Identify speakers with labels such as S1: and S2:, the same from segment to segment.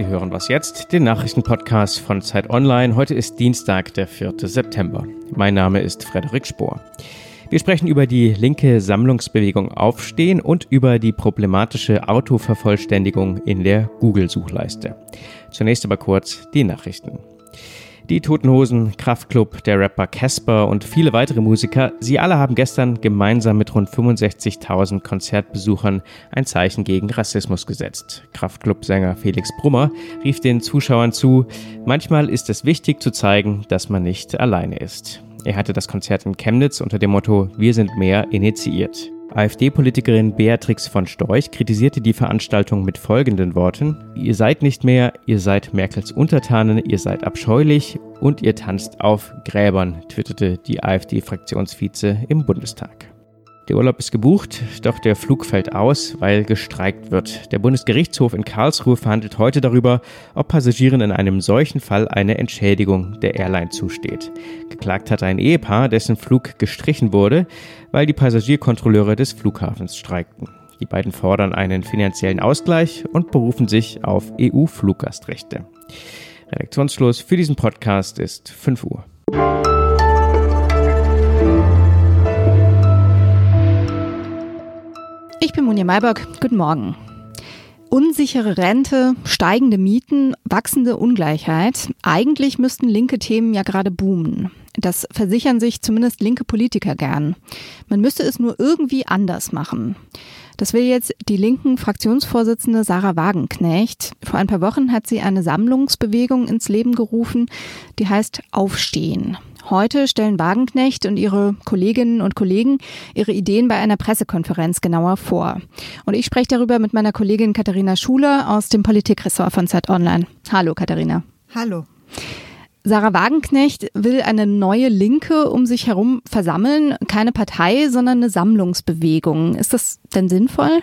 S1: Sie hören was jetzt, den Nachrichtenpodcast von Zeit Online. Heute ist Dienstag, der 4. September. Mein Name ist Frederik Spohr. Wir sprechen über die linke Sammlungsbewegung Aufstehen und über die problematische Autovervollständigung in der Google-Suchleiste. Zunächst aber kurz die Nachrichten. Die Toten Hosen, Kraftklub, der Rapper Casper und viele weitere Musiker, sie alle haben gestern gemeinsam mit rund 65.000 Konzertbesuchern ein Zeichen gegen Rassismus gesetzt. Kraftklub-Sänger Felix Brummer rief den Zuschauern zu, manchmal ist es wichtig zu zeigen, dass man nicht alleine ist. Er hatte das Konzert in Chemnitz unter dem Motto Wir sind mehr initiiert. AfD-Politikerin Beatrix von Storch kritisierte die Veranstaltung mit folgenden Worten. Ihr seid nicht mehr, ihr seid Merkels Untertanen, ihr seid abscheulich und ihr tanzt auf Gräbern, twitterte die AfD-Fraktionsvize im Bundestag. Der Urlaub ist gebucht, doch der Flug fällt aus, weil gestreikt wird. Der Bundesgerichtshof in Karlsruhe verhandelt heute darüber, ob Passagieren in einem solchen Fall eine Entschädigung der Airline zusteht. Geklagt hat ein Ehepaar, dessen Flug gestrichen wurde, weil die Passagierkontrolleure des Flughafens streikten. Die beiden fordern einen finanziellen Ausgleich und berufen sich auf EU-Fluggastrechte. Redaktionsschluss für diesen Podcast ist 5 Uhr.
S2: Monja Mayberg. Guten Morgen. Unsichere Rente, steigende Mieten, wachsende Ungleichheit. Eigentlich müssten linke Themen ja gerade boomen. Das versichern sich zumindest linke Politiker gern. Man müsste es nur irgendwie anders machen. Das will jetzt die linken Fraktionsvorsitzende Sarah Wagenknecht. Vor ein paar Wochen hat sie eine Sammlungsbewegung ins Leben gerufen, die heißt Aufstehen. Heute stellen Wagenknecht und ihre Kolleginnen und Kollegen ihre Ideen bei einer Pressekonferenz genauer vor. Und ich spreche darüber mit meiner Kollegin Katharina Schuler aus dem Politikressort von Zeit Online. Hallo Katharina.
S3: Hallo.
S2: Sarah Wagenknecht will eine neue Linke um sich herum versammeln. Keine Partei, sondern eine Sammlungsbewegung. Ist das denn sinnvoll?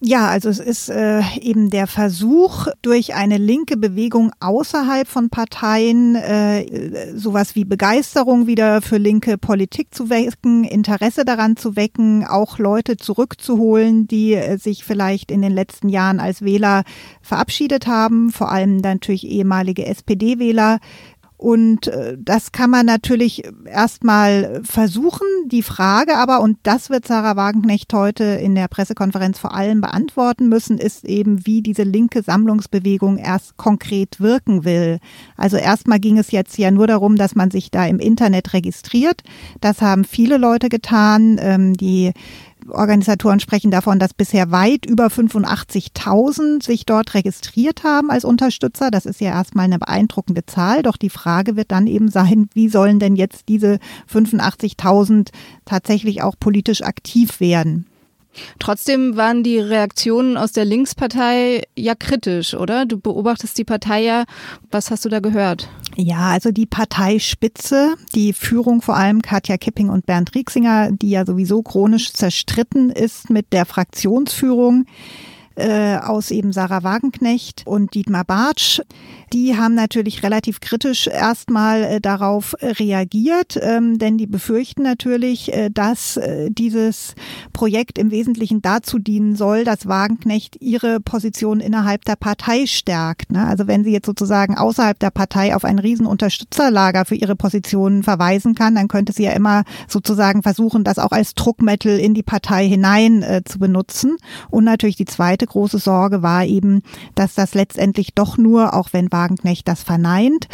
S3: Ja, also es ist äh, eben der Versuch, durch eine linke Bewegung außerhalb von Parteien äh, sowas wie Begeisterung wieder für linke Politik zu wecken, Interesse daran zu wecken, auch Leute zurückzuholen, die äh, sich vielleicht in den letzten Jahren als Wähler verabschiedet haben, vor allem natürlich ehemalige SPD-Wähler, und äh, das kann man natürlich erstmal versuchen. Die Frage aber, und das wird Sarah Wagenknecht heute in der Pressekonferenz vor allem beantworten müssen, ist eben, wie diese linke Sammlungsbewegung erst konkret wirken will. Also erstmal ging es jetzt ja nur darum, dass man sich da im Internet registriert. Das haben viele Leute getan. Ähm, die Organisatoren sprechen davon, dass bisher weit über 85.000 sich dort registriert haben als Unterstützer. Das ist ja erstmal eine beeindruckende Zahl. Doch die Frage wird dann eben sein, wie sollen denn jetzt diese 85.000 tatsächlich auch politisch aktiv werden?
S2: Trotzdem waren die Reaktionen aus der Linkspartei ja kritisch, oder? Du beobachtest die Partei ja. Was hast du da gehört?
S3: Ja, also die Parteispitze, die Führung vor allem Katja Kipping und Bernd Rieksinger, die ja sowieso chronisch zerstritten ist mit der Fraktionsführung, äh, aus eben Sarah Wagenknecht und Dietmar Bartsch. Die haben natürlich relativ kritisch erstmal äh, darauf reagiert, ähm, denn die befürchten natürlich, äh, dass äh, dieses Projekt im Wesentlichen dazu dienen soll, dass Wagenknecht ihre Position innerhalb der Partei stärkt. Ne? Also wenn sie jetzt sozusagen außerhalb der Partei auf ein Riesenunterstützerlager für ihre Positionen verweisen kann, dann könnte sie ja immer sozusagen versuchen, das auch als Druckmittel in die Partei hinein äh, zu benutzen. Und natürlich die zweite zweite große Sorge war eben, dass das letztendlich doch nur, auch wenn Wagenknecht das verneint,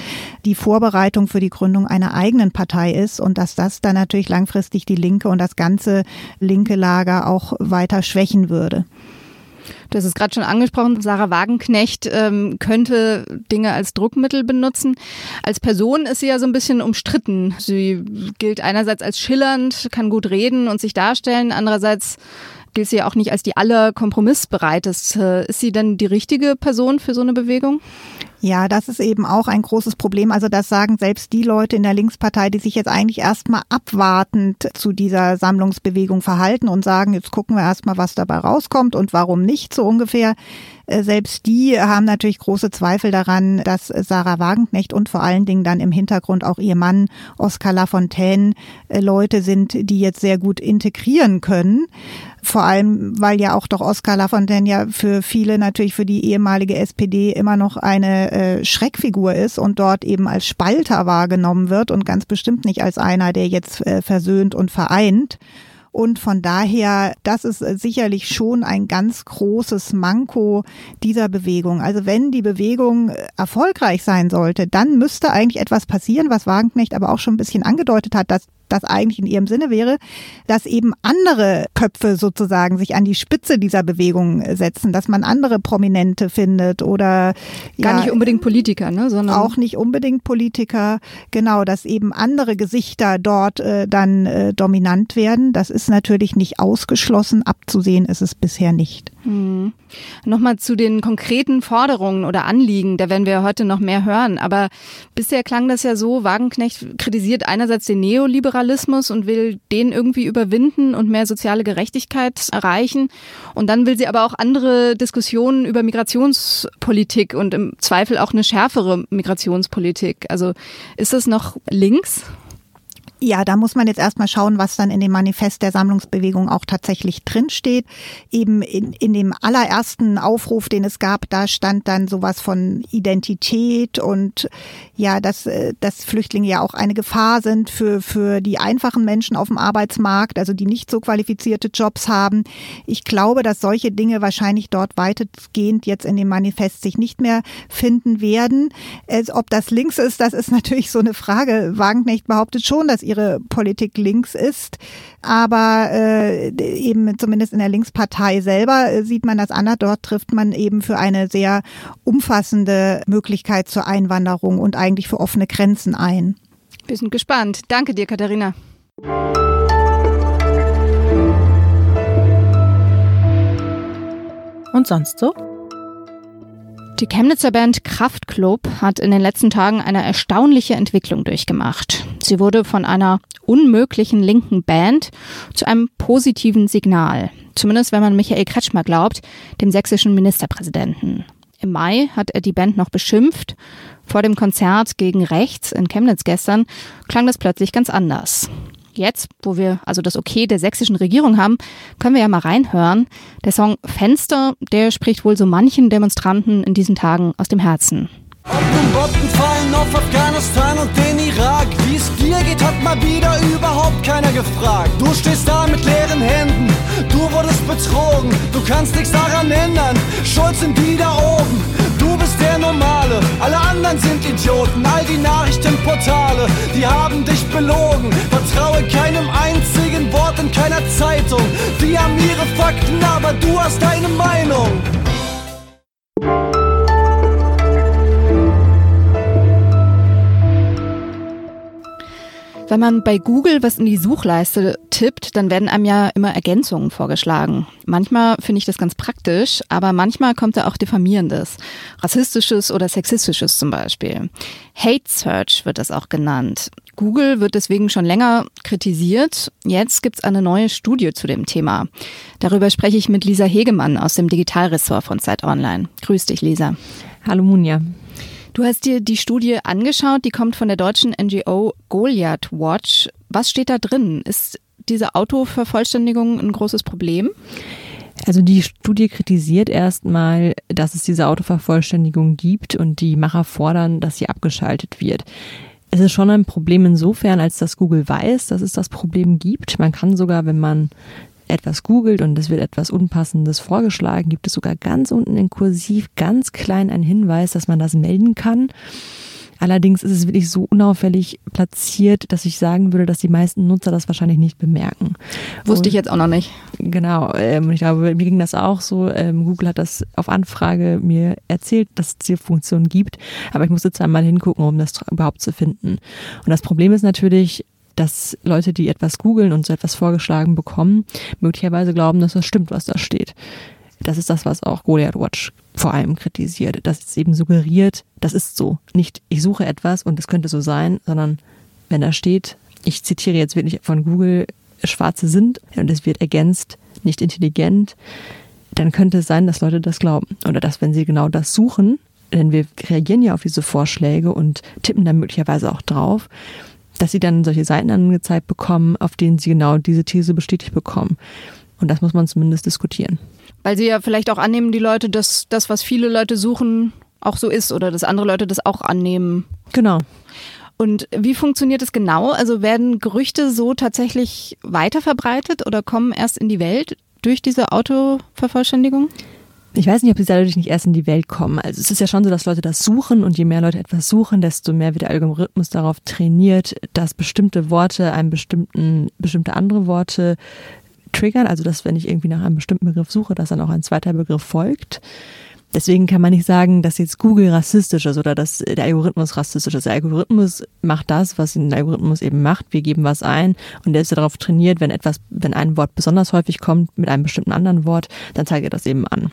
S3: die Vorbereitung für die Gründung einer eigenen Partei ist und dass das dann natürlich langfristig die Linke und das ganze linke Lager auch weiter schwächen würde.
S2: Du hast es gerade schon angesprochen, Sarah Wagenknecht ähm, könnte Dinge als Druckmittel benutzen. Als Person ist sie ja so ein bisschen umstritten. Sie gilt einerseits als schillernd, kann gut reden und sich darstellen, andererseits gilt sie ja auch nicht als die allerkompromissbereiteste. Ist sie denn die richtige Person für so eine Bewegung?
S3: Ja, das ist eben auch ein großes Problem. Also das sagen selbst die Leute in der Linkspartei, die sich jetzt eigentlich erstmal abwartend zu dieser Sammlungsbewegung verhalten und sagen, jetzt gucken wir erstmal, was dabei rauskommt und warum nicht so ungefähr. Äh, selbst die haben natürlich große Zweifel daran, dass Sarah Wagenknecht und vor allen Dingen dann im Hintergrund auch ihr Mann Oskar Lafontaine äh, Leute sind, die jetzt sehr gut integrieren können. Vor allem, weil ja auch doch Oskar Lafontaine ja für viele natürlich für die ehemalige SPD immer noch eine äh, Schreckfigur ist und dort eben als Spalter wahrgenommen wird und ganz bestimmt nicht als einer, der jetzt äh, versöhnt und vereint. Und von daher, das ist äh, sicherlich schon ein ganz großes Manko dieser Bewegung. Also wenn die Bewegung äh, erfolgreich sein sollte, dann müsste eigentlich etwas passieren, was Wagenknecht aber auch schon ein bisschen angedeutet hat, dass das eigentlich in ihrem Sinne wäre, dass eben andere Köpfe sozusagen sich an die Spitze dieser Bewegung setzen, dass man andere Prominente findet oder
S2: gar ja, nicht unbedingt Politiker, ne,
S3: sondern auch nicht unbedingt Politiker, genau, dass eben andere Gesichter dort äh, dann äh, dominant werden. Das ist natürlich nicht ausgeschlossen, abzusehen ist es bisher nicht.
S2: Hm. Nochmal zu den konkreten Forderungen oder Anliegen, da werden wir heute noch mehr hören. Aber bisher klang das ja so, Wagenknecht kritisiert einerseits den Neoliberalismus und will den irgendwie überwinden und mehr soziale Gerechtigkeit erreichen. Und dann will sie aber auch andere Diskussionen über Migrationspolitik und im Zweifel auch eine schärfere Migrationspolitik. Also ist das noch links?
S3: Ja, da muss man jetzt erstmal schauen, was dann in dem Manifest der Sammlungsbewegung auch tatsächlich drinsteht. Eben in, in dem allerersten Aufruf, den es gab, da stand dann sowas von Identität und ja, dass, äh, dass Flüchtlinge ja auch eine Gefahr sind für, für die einfachen Menschen auf dem Arbeitsmarkt, also die nicht so qualifizierte Jobs haben. Ich glaube, dass solche Dinge wahrscheinlich dort weitestgehend jetzt in dem Manifest sich nicht mehr finden werden. Ob das links ist, das ist natürlich so eine Frage. Wagenknecht behauptet schon, dass ihre Politik links ist. Aber äh, eben zumindest in der Linkspartei selber äh, sieht man das anders. Dort trifft man eben für eine sehr umfassende Möglichkeit zur Einwanderung und eigentlich für offene Grenzen ein.
S2: Wir sind gespannt. Danke dir, Katharina.
S4: Und sonst so?
S2: Die Chemnitzer Band Kraftklub hat in den letzten Tagen eine erstaunliche Entwicklung durchgemacht. Sie wurde von einer unmöglichen linken Band zu einem positiven Signal. Zumindest wenn man Michael Kretschmer glaubt, dem sächsischen Ministerpräsidenten. Im Mai hat er die Band noch beschimpft. Vor dem Konzert gegen rechts in Chemnitz gestern klang das plötzlich ganz anders. Jetzt, wo wir also das Okay der sächsischen Regierung haben, können wir ja mal reinhören. Der Song Fenster, der spricht wohl so manchen Demonstranten in diesen Tagen aus dem Herzen.
S5: Bomben fallen auf Afghanistan und den Irak, wie es dir geht, hat mal wieder überhaupt keiner gefragt. Du stehst da mit leeren Händen, du wurdest betrogen, du kannst nichts daran ändern. Schuld sind die da oben, du bist der Normale, alle anderen sind Idioten. All die Nachrichtenportale, die haben dich belogen. Vertraue keinem einzigen Wort in keiner Zeitung. Die haben ihre Fakten, aber du hast deine Meinung.
S2: Wenn man bei Google was in die Suchleiste tippt, dann werden einem ja immer Ergänzungen vorgeschlagen. Manchmal finde ich das ganz praktisch, aber manchmal kommt da auch diffamierendes, rassistisches oder sexistisches zum Beispiel. Hate Search wird das auch genannt. Google wird deswegen schon länger kritisiert. Jetzt gibt's eine neue Studie zu dem Thema. Darüber spreche ich mit Lisa Hegemann aus dem Digitalressort von Zeit Online. Grüß dich, Lisa.
S4: Hallo, Munja.
S2: Du hast dir die Studie angeschaut, die kommt von der deutschen NGO Goliath Watch. Was steht da drin? Ist diese Autovervollständigung ein großes Problem?
S4: Also die Studie kritisiert erstmal, dass es diese Autovervollständigung gibt und die Macher fordern, dass sie abgeschaltet wird. Es ist schon ein Problem insofern, als dass Google weiß, dass es das Problem gibt. Man kann sogar, wenn man etwas googelt und es wird etwas Unpassendes vorgeschlagen, gibt es sogar ganz unten in Kursiv ganz klein einen Hinweis, dass man das melden kann. Allerdings ist es wirklich so unauffällig platziert, dass ich sagen würde, dass die meisten Nutzer das wahrscheinlich nicht bemerken.
S2: Wusste und, ich jetzt auch noch nicht.
S4: Genau. Ähm, ich glaube, mir ging das auch so. Ähm, Google hat das auf Anfrage mir erzählt, dass es diese Funktion gibt. Aber ich musste zweimal hingucken, um das überhaupt zu finden. Und das Problem ist natürlich, dass Leute, die etwas googeln und so etwas vorgeschlagen bekommen, möglicherweise glauben, dass das stimmt, was da steht. Das ist das, was auch Goliath Watch vor allem kritisiert, dass es eben suggeriert, das ist so. Nicht, ich suche etwas und es könnte so sein, sondern wenn da steht, ich zitiere jetzt wirklich von Google, Schwarze sind und es wird ergänzt, nicht intelligent, dann könnte es sein, dass Leute das glauben. Oder dass, wenn sie genau das suchen, denn wir reagieren ja auf diese Vorschläge und tippen dann möglicherweise auch drauf, dass sie dann solche Seiten angezeigt bekommen, auf denen sie genau diese These bestätigt bekommen. Und das muss man zumindest diskutieren.
S2: Weil sie ja vielleicht auch annehmen, die Leute, dass das, was viele Leute suchen, auch so ist oder dass andere Leute das auch annehmen.
S4: Genau.
S2: Und wie funktioniert es genau? Also werden Gerüchte so tatsächlich weiterverbreitet oder kommen erst in die Welt durch diese Autovervollständigung?
S4: Ich weiß nicht, ob sie dadurch nicht erst in die Welt kommen. Also es ist ja schon so, dass Leute das suchen und je mehr Leute etwas suchen, desto mehr wird der Algorithmus darauf trainiert, dass bestimmte Worte einem bestimmten, bestimmte andere Worte triggern. Also dass wenn ich irgendwie nach einem bestimmten Begriff suche, dass dann auch ein zweiter Begriff folgt. Deswegen kann man nicht sagen, dass jetzt Google rassistisch ist oder dass der Algorithmus rassistisch ist. Der Algorithmus macht das, was ein Algorithmus eben macht. Wir geben was ein und der ist darauf trainiert, wenn etwas, wenn ein Wort besonders häufig kommt mit einem bestimmten anderen Wort, dann zeigt er das eben an.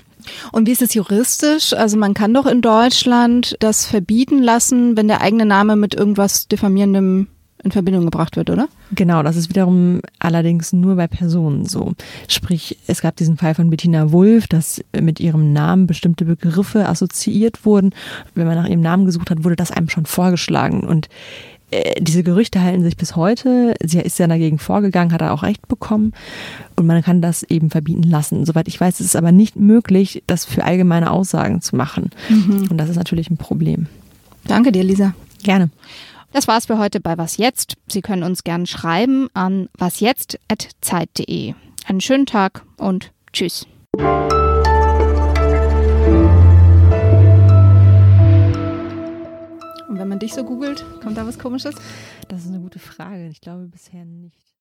S2: Und wie ist es juristisch? Also man kann doch in Deutschland das verbieten lassen, wenn der eigene Name mit irgendwas diffamierendem in Verbindung gebracht wird, oder?
S4: Genau, das ist wiederum allerdings nur bei Personen so. Sprich, es gab diesen Fall von Bettina Wulff, dass mit ihrem Namen bestimmte Begriffe assoziiert wurden. Wenn man nach ihrem Namen gesucht hat, wurde das einem schon vorgeschlagen. Und äh, diese Gerüchte halten sich bis heute. Sie ist ja dagegen vorgegangen, hat er auch Recht bekommen. Und man kann das eben verbieten lassen. Soweit ich weiß, ist es aber nicht möglich, das für allgemeine Aussagen zu machen. Mhm. Und das ist natürlich ein Problem.
S2: Danke dir, Lisa.
S4: Gerne.
S2: Das war's für heute bei Was Jetzt. Sie können uns gerne schreiben an wasjetzt.zeit.de. Einen schönen Tag und tschüss. Und wenn man dich so googelt, kommt da was komisches?
S4: Das ist eine gute Frage. Ich glaube bisher nicht.